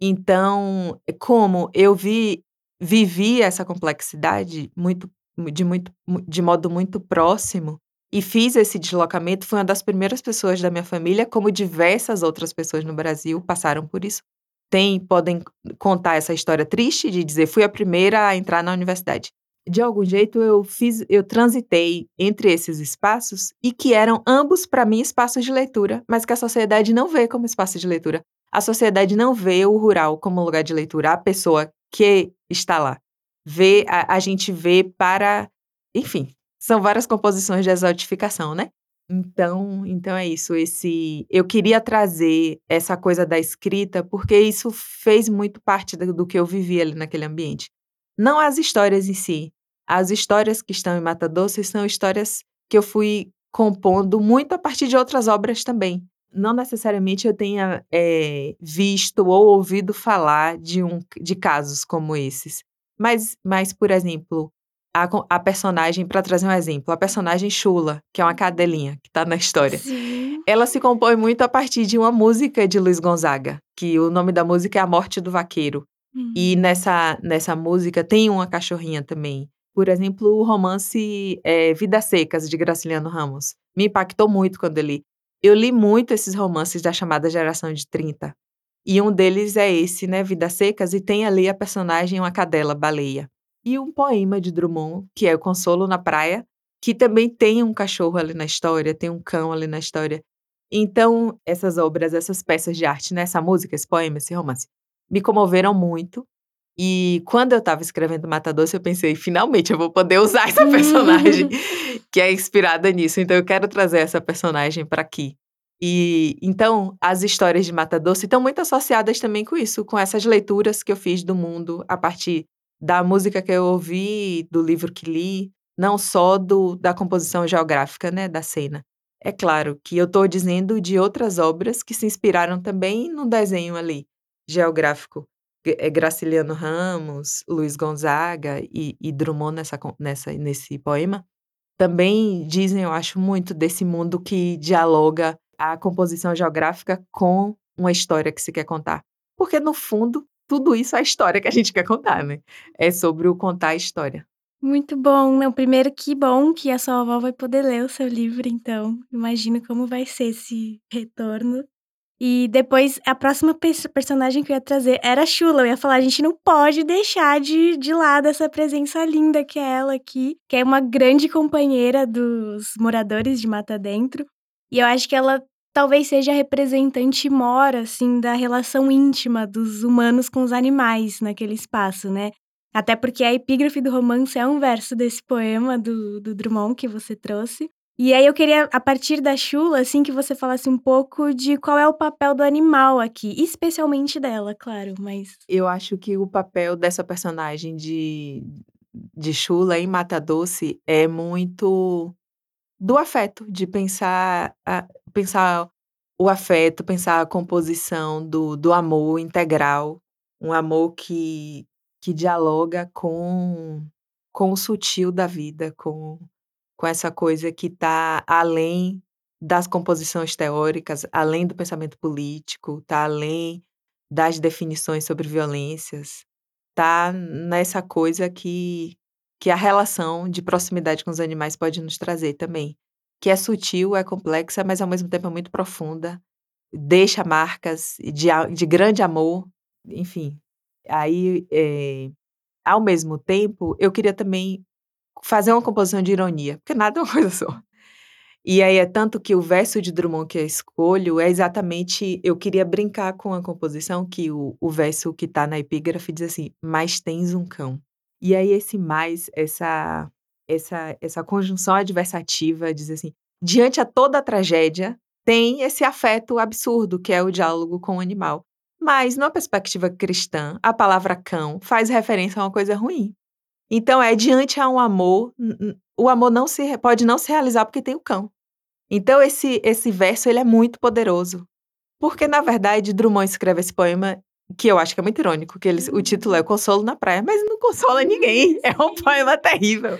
Então, como eu vi vivi essa complexidade muito de muito de modo muito próximo e fiz esse deslocamento, fui uma das primeiras pessoas da minha família, como diversas outras pessoas no Brasil passaram por isso. Tem podem contar essa história triste de dizer fui a primeira a entrar na universidade. De algum jeito eu fiz, eu transitei entre esses espaços e que eram ambos para mim espaços de leitura, mas que a sociedade não vê como espaço de leitura. A sociedade não vê o rural como lugar de leitura, a pessoa que está lá. Vê, a, a gente vê para, enfim, são várias composições de exotificação, né? Então, então é isso. Esse, eu queria trazer essa coisa da escrita porque isso fez muito parte do, do que eu vivi ali naquele ambiente. Não as histórias em si. As histórias que estão em Mata Doce são histórias que eu fui compondo muito a partir de outras obras também. Não necessariamente eu tenha é, visto ou ouvido falar de, um, de casos como esses. Mas, mas por exemplo, a, a personagem, para trazer um exemplo, a personagem Chula, que é uma cadelinha que está na história. Sim. Ela se compõe muito a partir de uma música de Luiz Gonzaga, que o nome da música é A Morte do Vaqueiro. E nessa, nessa música tem uma cachorrinha também. Por exemplo, o romance é, Vidas Secas, de Graciliano Ramos. Me impactou muito quando eu li. Eu li muito esses romances da chamada geração de 30. E um deles é esse, né, Vidas Secas, e tem ali a personagem, uma cadela, baleia e um poema de Drummond, que é O Consolo na Praia, que também tem um cachorro ali na história, tem um cão ali na história. Então, essas obras, essas peças de arte, né, essa música, esse poema, esse romance, me comoveram muito. E quando eu estava escrevendo Mata Doce, eu pensei, finalmente eu vou poder usar essa personagem *laughs* *laughs* que é inspirada nisso. Então eu quero trazer essa personagem para aqui. E então as histórias de Mata Doce estão muito associadas também com isso, com essas leituras que eu fiz do mundo a partir da música que eu ouvi, do livro que li, não só do, da composição geográfica, né, da cena. É claro que eu estou dizendo de outras obras que se inspiraram também no desenho ali, geográfico. É Graciliano Ramos, Luiz Gonzaga e, e Drummond nessa, nessa, nesse poema. Também dizem, eu acho, muito desse mundo que dialoga a composição geográfica com uma história que se quer contar. Porque, no fundo, tudo isso é a história que a gente quer contar, né? É sobre o contar a história. Muito bom. Não, primeiro, que bom que a sua avó vai poder ler o seu livro, então. Imagino como vai ser esse retorno. E depois, a próxima personagem que eu ia trazer era a Shula. Eu ia falar, a gente não pode deixar de, de lado essa presença linda que é ela aqui, que é uma grande companheira dos moradores de Mata Dentro. E eu acho que ela talvez seja a representante mora, assim, da relação íntima dos humanos com os animais naquele espaço, né? Até porque a epígrafe do romance é um verso desse poema do, do Drummond que você trouxe. E aí eu queria, a partir da Chula, assim, que você falasse um pouco de qual é o papel do animal aqui, especialmente dela, claro, mas... Eu acho que o papel dessa personagem de, de Chula em Mata Doce é muito do afeto, de pensar, a, pensar o afeto, pensar a composição do, do amor integral, um amor que, que dialoga com, com o sutil da vida, com, com essa coisa que está além das composições teóricas, além do pensamento político, está além das definições sobre violências, está nessa coisa que que a relação de proximidade com os animais pode nos trazer também, que é sutil, é complexa, mas ao mesmo tempo é muito profunda, deixa marcas de, de grande amor, enfim. Aí, é, ao mesmo tempo, eu queria também fazer uma composição de ironia, porque nada é uma *laughs* coisa só. E aí é tanto que o verso de Drummond que eu escolho é exatamente. Eu queria brincar com a composição, que o, o verso que está na epígrafe diz assim: Mas tens um cão. E aí esse mais, essa essa essa conjunção adversativa diz assim: diante a toda a tragédia, tem esse afeto absurdo que é o diálogo com o animal. Mas, numa perspectiva cristã, a palavra cão faz referência a uma coisa ruim. Então, é diante a um amor, o amor não se pode não se realizar porque tem o cão. Então, esse esse verso ele é muito poderoso. Porque, na verdade, Drummond escreve esse poema que eu acho que é muito irônico, que eles, o título é O Consolo na Praia, mas não consola ninguém. É um poema terrível.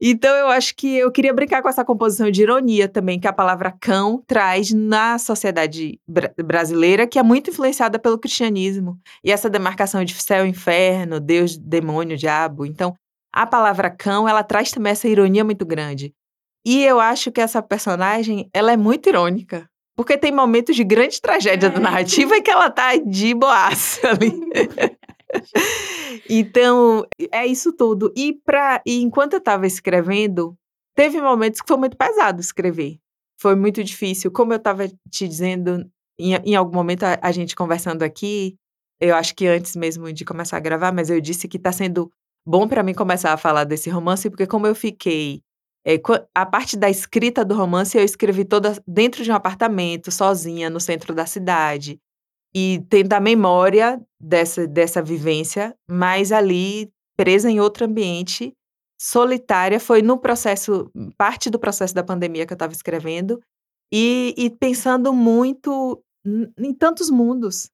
então eu acho que eu queria brincar com essa composição de ironia também, que a palavra cão traz na sociedade br brasileira, que é muito influenciada pelo cristianismo. E essa demarcação de céu e inferno, Deus, demônio, diabo. Então, a palavra cão, ela traz também essa ironia muito grande. E eu acho que essa personagem, ela é muito irônica. Porque tem momentos de grande tragédia é. da narrativa em que ela tá de boaça *laughs* ali. então, é isso tudo. E, pra, e enquanto eu estava escrevendo, teve momentos que foi muito pesado escrever. Foi muito difícil. Como eu estava te dizendo, em, em algum momento, a, a, gente conversando aqui, eu acho que antes mesmo de começar a gravar, mas eu disse que está sendo bom para mim começar a falar desse romance, porque como eu fiquei é, a parte da escrita do romance eu escrevi toda dentro de um apartamento, sozinha, no centro da cidade. E tendo a memória dessa, dessa vivência, mas ali, presa em outro ambiente, solitária, foi no processo, parte do processo da pandemia que eu estava escrevendo, e, e pensando muito em tantos mundos.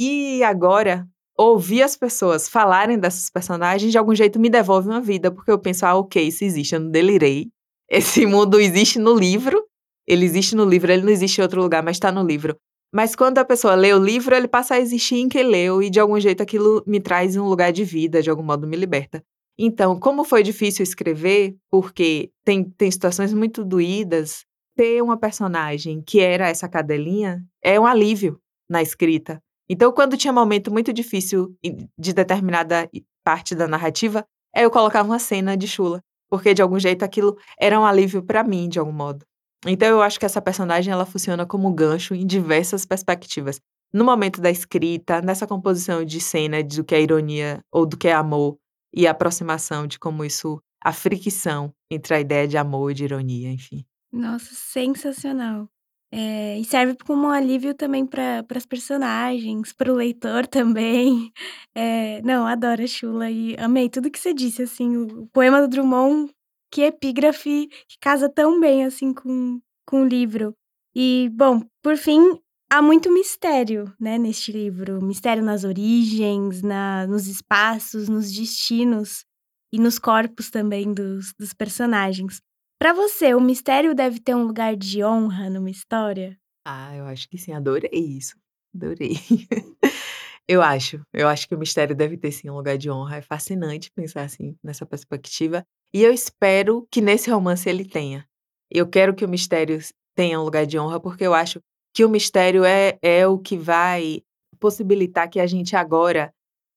E agora, ouvir as pessoas falarem dessas personagens de algum jeito me devolve uma vida, porque eu penso, ah, ok, isso existe, eu não delirei. *laughs* Esse mundo existe no livro, ele existe no livro, ele não existe em outro lugar, mas está no livro. Mas quando a pessoa lê o livro, ele passa a existir em quem leu, e de algum jeito aquilo me traz um lugar de vida, de algum modo me liberta. Então, como foi difícil escrever, porque tem, tem situações muito doídas, ter uma personagem que era essa cadelinha é um alívio na escrita. Então, quando tinha um momento muito difícil de determinada parte da narrativa, eu colocava uma cena de Chula, porque de algum jeito aquilo era um alívio para mim, de algum modo. Então, eu acho que essa personagem ela funciona como gancho em diversas perspectivas. No momento da escrita, nessa composição de cena do que é ironia ou do que é amor e a aproximação de como isso, a fricção entre a ideia de amor e de ironia, enfim. Nossa, sensacional. É, e serve como um alívio também para as personagens, para o leitor *laughs* também. É, não, adoro a Chula e amei tudo que você disse, assim, o, o poema do Drummond, que epígrafe, que casa tão bem, assim, com, com o livro. E, bom, por fim, há muito mistério, né, neste livro. Mistério nas origens, na, nos espaços, nos destinos e nos corpos também dos, dos personagens. Para você, o mistério deve ter um lugar de honra numa história? Ah, eu acho que sim, adorei isso. Adorei. *laughs* Eu acho, eu acho que o mistério deve ter sim um lugar de honra. É fascinante pensar assim nessa perspectiva. E eu espero que nesse romance ele tenha. Eu quero que o mistério tenha um lugar de honra, porque eu acho que o mistério é, é o que vai possibilitar que a gente agora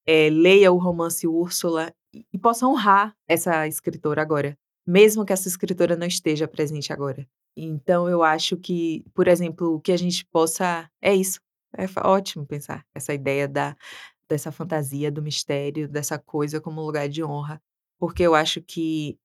é, leia o romance Úrsula e, e possa honrar essa escritora agora mesmo que essa escritora não esteja presente agora. Então, eu acho que, por exemplo, que a gente possa. É isso. É ótimo pensar essa ideia da, dessa fantasia, do mistério, dessa coisa como lugar de honra. Porque eu acho que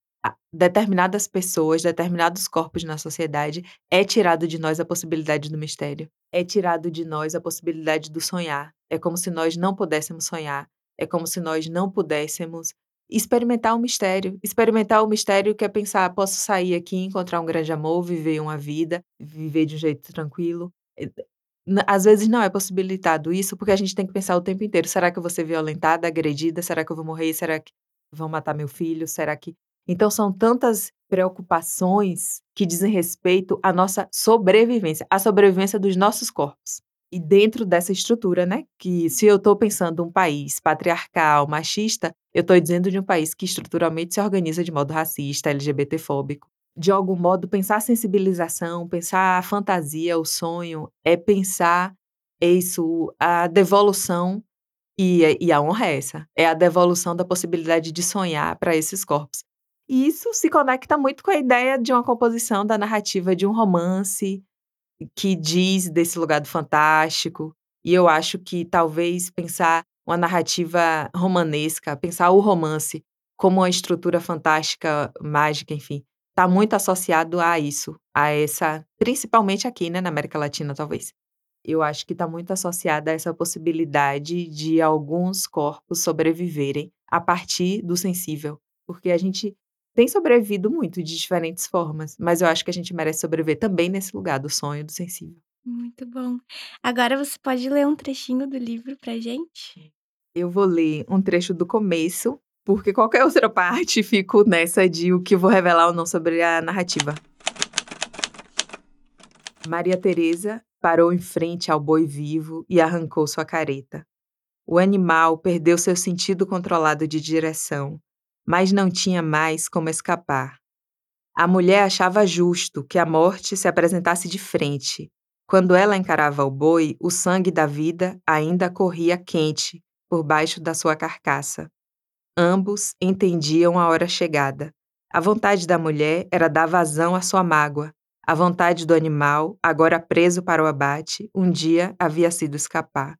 determinadas pessoas, determinados corpos na sociedade, é tirado de nós a possibilidade do mistério. É tirado de nós a possibilidade do sonhar. É como se nós não pudéssemos sonhar. É como se nós não pudéssemos experimentar o mistério. Experimentar o mistério que é pensar, posso sair aqui, encontrar um grande amor, viver uma vida, viver de um jeito tranquilo. Às vezes não é possibilitado isso, porque a gente tem que pensar o tempo inteiro: será que eu vou ser violentada, agredida? Será que eu vou morrer? Será que vão matar meu filho? Será que. Então, são tantas preocupações que dizem respeito à nossa sobrevivência, à sobrevivência dos nossos corpos. E dentro dessa estrutura, né, que se eu estou pensando um país patriarcal, machista, eu estou dizendo de um país que estruturalmente se organiza de modo racista, LGBTfóbico. De algum modo, pensar a sensibilização, pensar a fantasia, o sonho, é pensar isso, a devolução, e, e a honra é essa, é a devolução da possibilidade de sonhar para esses corpos. E isso se conecta muito com a ideia de uma composição da narrativa de um romance, que diz desse lugar do fantástico. E eu acho que talvez pensar uma narrativa romanesca, pensar o romance como uma estrutura fantástica, mágica, enfim, está muito associado a isso, a essa, principalmente aqui, né, na América Latina, talvez. Eu acho que está muito associada a essa possibilidade de alguns corpos sobreviverem a partir do sensível, porque a gente tem sobrevivido muito de diferentes formas, mas eu acho que a gente merece sobreviver também nesse lugar do sonho, do sensível. Muito bom. Agora você pode ler um trechinho do livro pra gente? Eu vou ler um trecho do começo, porque qualquer *laughs* outra parte fico nessa de o que vou revelar ou não sobre a narrativa. Maria Teresa parou em frente ao boi vivo e arrancou sua careta. O animal perdeu seu sentido controlado de direção, mas não tinha mais como escapar. A mulher achava justo que a morte se apresentasse de frente. Quando ela encarava o boi, o sangue da vida ainda corria quente por baixo da sua carcaça. Ambos entendiam a hora chegada. A vontade da mulher era dar vazão à sua mágoa. A vontade do animal, agora preso para o abate, um dia havia sido escapar.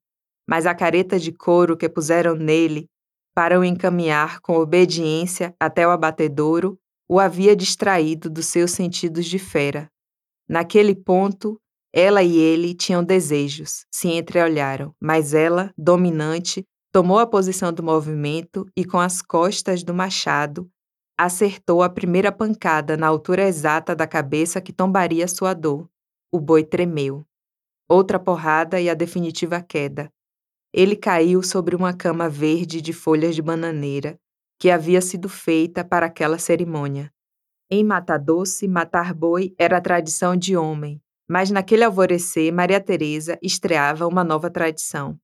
Mas a careta de couro que puseram nele para o encaminhar com obediência até o abatedouro o havia distraído dos seus sentidos de fera. Naquele ponto, ela e ele tinham desejos, se entreolharam, mas ela, dominante, tomou a posição do movimento e, com as costas do machado, acertou a primeira pancada na altura exata da cabeça que tombaria sua dor. O boi tremeu. Outra porrada e a definitiva queda. Ele caiu sobre uma cama verde de folhas de bananeira, que havia sido feita para aquela cerimônia. Em Matadoce, matar boi era tradição de homem, mas naquele alvorecer Maria Teresa estreava uma nova tradição.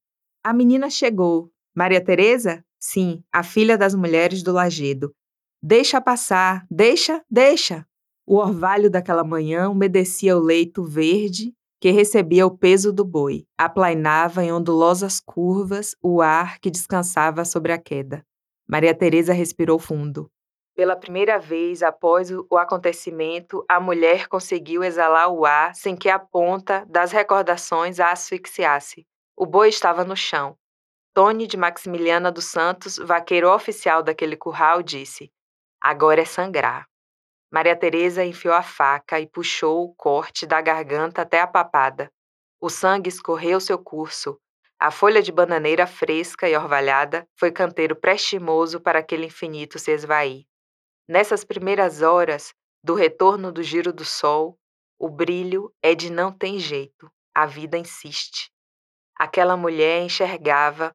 A menina chegou. Maria Teresa? Sim, a filha das mulheres do Lagedo. Deixa passar, deixa, deixa. O orvalho daquela manhã umedecia o leito verde que recebia o peso do boi, aplainava em ondulosas curvas o ar que descansava sobre a queda. Maria Teresa respirou fundo. Pela primeira vez após o acontecimento, a mulher conseguiu exalar o ar sem que a ponta das recordações a asfixiasse. O boi estava no chão. Tony de Maximiliana dos Santos, vaqueiro oficial daquele curral, disse: Agora é sangrar. Maria Teresa enfiou a faca e puxou o corte da garganta até a papada. O sangue escorreu seu curso, a folha de bananeira fresca e orvalhada foi canteiro prestimoso para aquele infinito se esvair. Nessas primeiras horas do retorno do giro do sol, o brilho é de não tem jeito, a vida insiste. Aquela mulher enxergava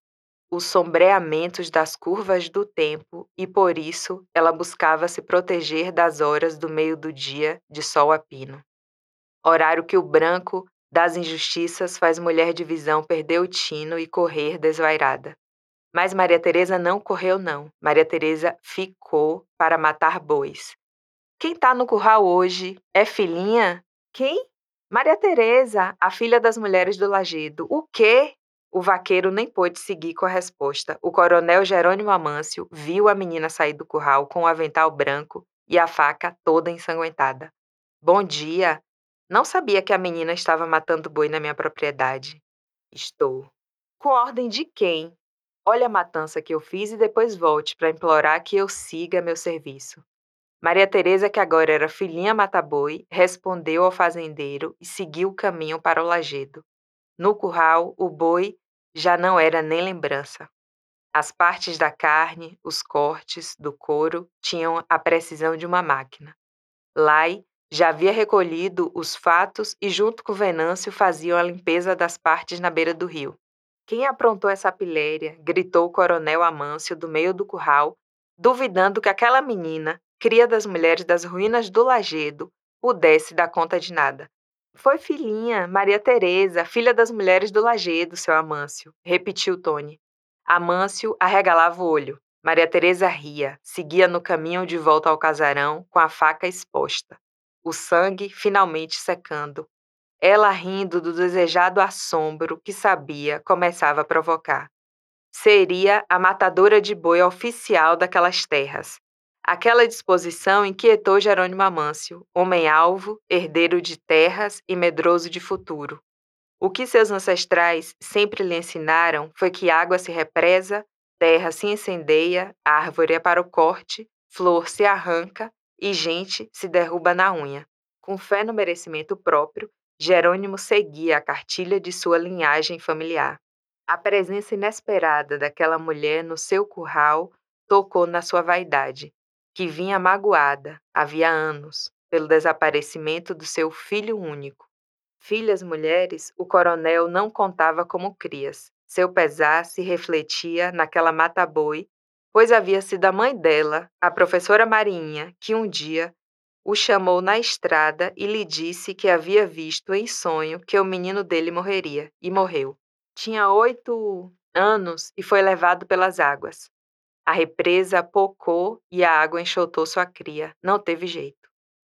os sombreamentos das curvas do tempo e por isso ela buscava se proteger das horas do meio do dia de sol a pino. Horário que o branco das injustiças faz mulher de visão perder o tino e correr desvairada. Mas Maria Teresa não correu não. Maria Teresa ficou para matar bois. Quem tá no curral hoje é filhinha? Quem? Maria Teresa, a filha das mulheres do Lagedo. O quê? O vaqueiro nem pôde seguir com a resposta. O coronel Jerônimo Amâncio viu a menina sair do curral com o avental branco e a faca toda ensanguentada. Bom dia, não sabia que a menina estava matando boi na minha propriedade. Estou. Com ordem de quem? Olha a matança que eu fiz e depois volte para implorar que eu siga meu serviço. Maria Teresa, que agora era filhinha mata-boi, respondeu ao fazendeiro e seguiu o caminho para o lajedo. No curral, o boi já não era nem lembrança. As partes da carne, os cortes, do couro, tinham a precisão de uma máquina. Lai já havia recolhido os fatos e, junto com Venâncio, faziam a limpeza das partes na beira do rio. Quem aprontou essa piléria? gritou o coronel Amâncio do meio do curral, duvidando que aquela menina, cria das mulheres das ruínas do Lagedo, pudesse dar conta de nada. Foi filhinha, Maria Teresa, filha das mulheres do Lagedo, seu Amâncio, repetiu Tony. Amâncio arregalava o olho. Maria Teresa ria, seguia no caminho de volta ao casarão com a faca exposta o sangue finalmente secando. Ela rindo do desejado assombro que sabia começava a provocar. Seria a matadora de boi oficial daquelas terras. Aquela disposição inquietou Jerônimo Amâncio, homem-alvo, herdeiro de terras e medroso de futuro. O que seus ancestrais sempre lhe ensinaram foi que água se represa, terra se incendeia, árvore é para o corte, flor se arranca e gente se derruba na unha. Com fé no merecimento próprio, Jerônimo seguia a cartilha de sua linhagem familiar. A presença inesperada daquela mulher no seu curral tocou na sua vaidade, que vinha magoada, havia anos, pelo desaparecimento do seu filho único. Filhas mulheres, o coronel não contava como crias. Seu pesar se refletia naquela mata-boi, pois havia sido a mãe dela, a professora Marinha, que um dia o chamou na estrada e lhe disse que havia visto em sonho que o menino dele morreria, e morreu. Tinha oito anos e foi levado pelas águas. A represa pocou e a água enxotou sua cria. Não teve jeito.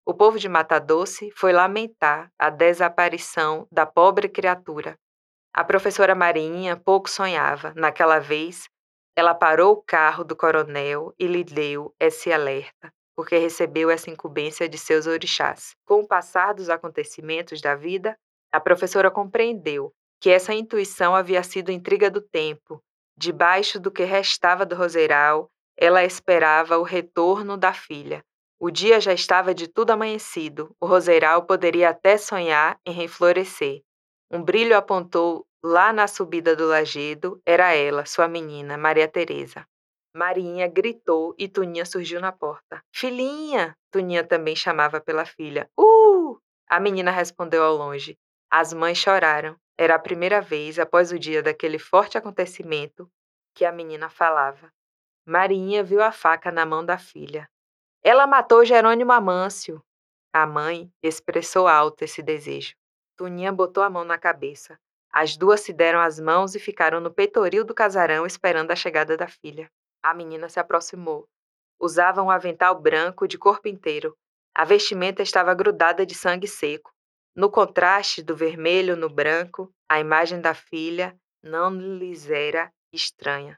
O povo de Mata Doce foi lamentar a desaparição da pobre criatura. A professora Marinha pouco sonhava. Naquela vez, ela parou o carro do coronel e lhe deu esse alerta, porque recebeu essa incumbência de seus orixás. Com o passar dos acontecimentos da vida, a professora compreendeu que essa intuição havia sido intriga do tempo. Debaixo do que restava do roseiral, ela esperava o retorno da filha. O dia já estava de tudo amanhecido, o roseiral poderia até sonhar em reflorescer. Um brilho apontou lá na subida do lajedo, era ela, sua menina, Maria Teresa. Marinha gritou e Tuninha surgiu na porta. Filhinha! Tuninha também chamava pela filha. Uh! A menina respondeu ao longe. As mães choraram. Era a primeira vez, após o dia daquele forte acontecimento, que a menina falava. Marinha viu a faca na mão da filha. Ela matou Jerônimo Amâncio. A mãe expressou alto esse desejo. Tuninha botou a mão na cabeça. As duas se deram as mãos e ficaram no peitoril do casarão esperando a chegada da filha. A menina se aproximou. Usava um avental branco de corpo inteiro. A vestimenta estava grudada de sangue seco. No contraste do vermelho no branco, a imagem da filha não lhes era estranha.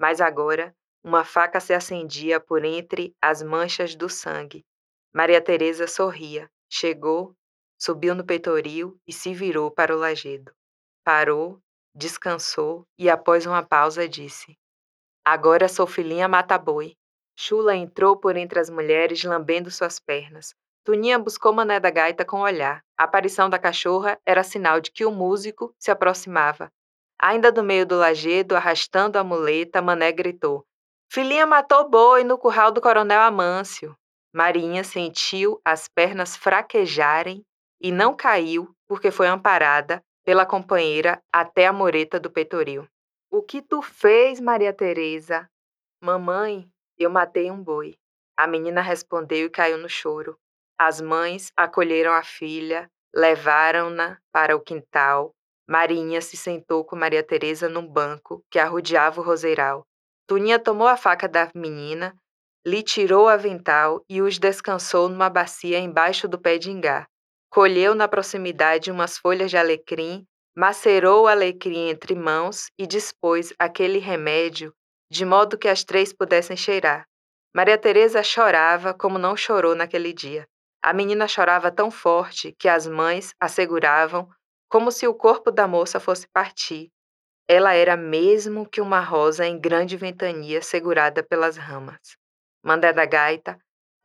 Mas agora, uma faca se acendia por entre as manchas do sangue. Maria Teresa sorria, chegou Subiu no peitoril e se virou para o lajedo. Parou, descansou e, após uma pausa, disse: Agora sou filhinha mata-boi. Chula entrou por entre as mulheres, lambendo suas pernas. Tuninha buscou Mané da Gaita com olhar. A aparição da cachorra era sinal de que o músico se aproximava. Ainda do meio do lajedo, arrastando a muleta, Mané gritou: Filhinha matou boi no curral do coronel Amâncio. Marinha sentiu as pernas fraquejarem e não caiu porque foi amparada pela companheira até a mureta do peitoril. O que tu fez, Maria Teresa? Mamãe, eu matei um boi. A menina respondeu e caiu no choro. As mães acolheram a filha, levaram-na para o quintal. Marinha se sentou com Maria Teresa num banco que arrodeava o roseiral. Tuninha tomou a faca da menina, lhe tirou o avental e os descansou numa bacia embaixo do pé de ingá. Colheu na proximidade umas folhas de alecrim, macerou o alecrim entre mãos e dispôs aquele remédio de modo que as três pudessem cheirar. Maria Teresa chorava como não chorou naquele dia. A menina chorava tão forte que as mães asseguravam como se o corpo da moça fosse partir. Ela era mesmo que uma rosa em grande ventania segurada pelas ramas. Mandé da Gaita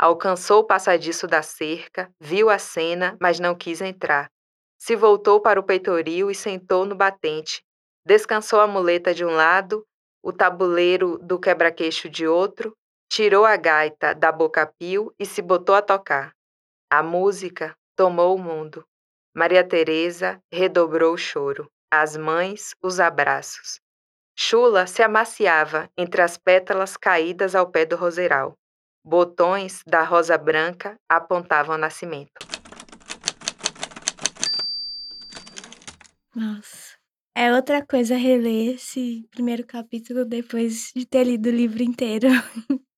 Alcançou o passadiço da cerca, viu a cena, mas não quis entrar. Se voltou para o peitoril e sentou no batente. Descansou a muleta de um lado, o tabuleiro do quebra-queixo de outro, tirou a gaita da boca-pio e se botou a tocar. A música tomou o mundo. Maria Teresa redobrou o choro, as mães os abraços. Chula se amaciava entre as pétalas caídas ao pé do roseiral. Botões da rosa branca apontavam ao nascimento. Nossa. É outra coisa reler esse primeiro capítulo depois de ter lido o livro inteiro. *laughs*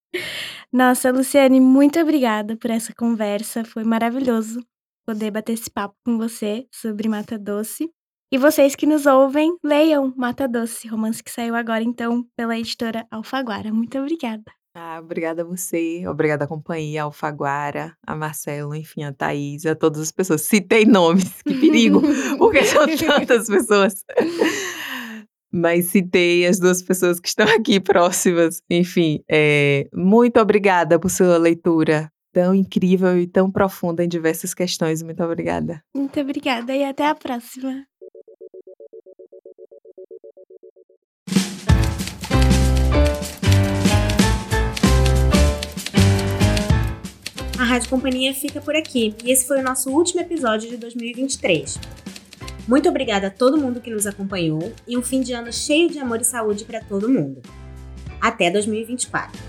Nossa, Luciane, muito obrigada por essa conversa. Foi maravilhoso poder bater esse papo com você sobre Mata Doce. E vocês que nos ouvem, leiam Mata Doce, romance que saiu agora então pela editora Alfaguara. Muito obrigada. Ah, obrigada a você, obrigada à companhia, ao Faguara, a Marcelo, enfim, a Thaís, a todas as pessoas. Citei nomes, que perigo, *laughs* porque são tantas pessoas. Mas citei as duas pessoas que estão *laughs* aqui próximas. Enfim, é, muito obrigada por sua leitura tão incrível e tão profunda em diversas questões. Muito obrigada. Muito obrigada e até a próxima. A Rádio Companhia fica por aqui e esse foi o nosso último episódio de 2023. Muito obrigada a todo mundo que nos acompanhou e um fim de ano cheio de amor e saúde para todo mundo. Até 2024.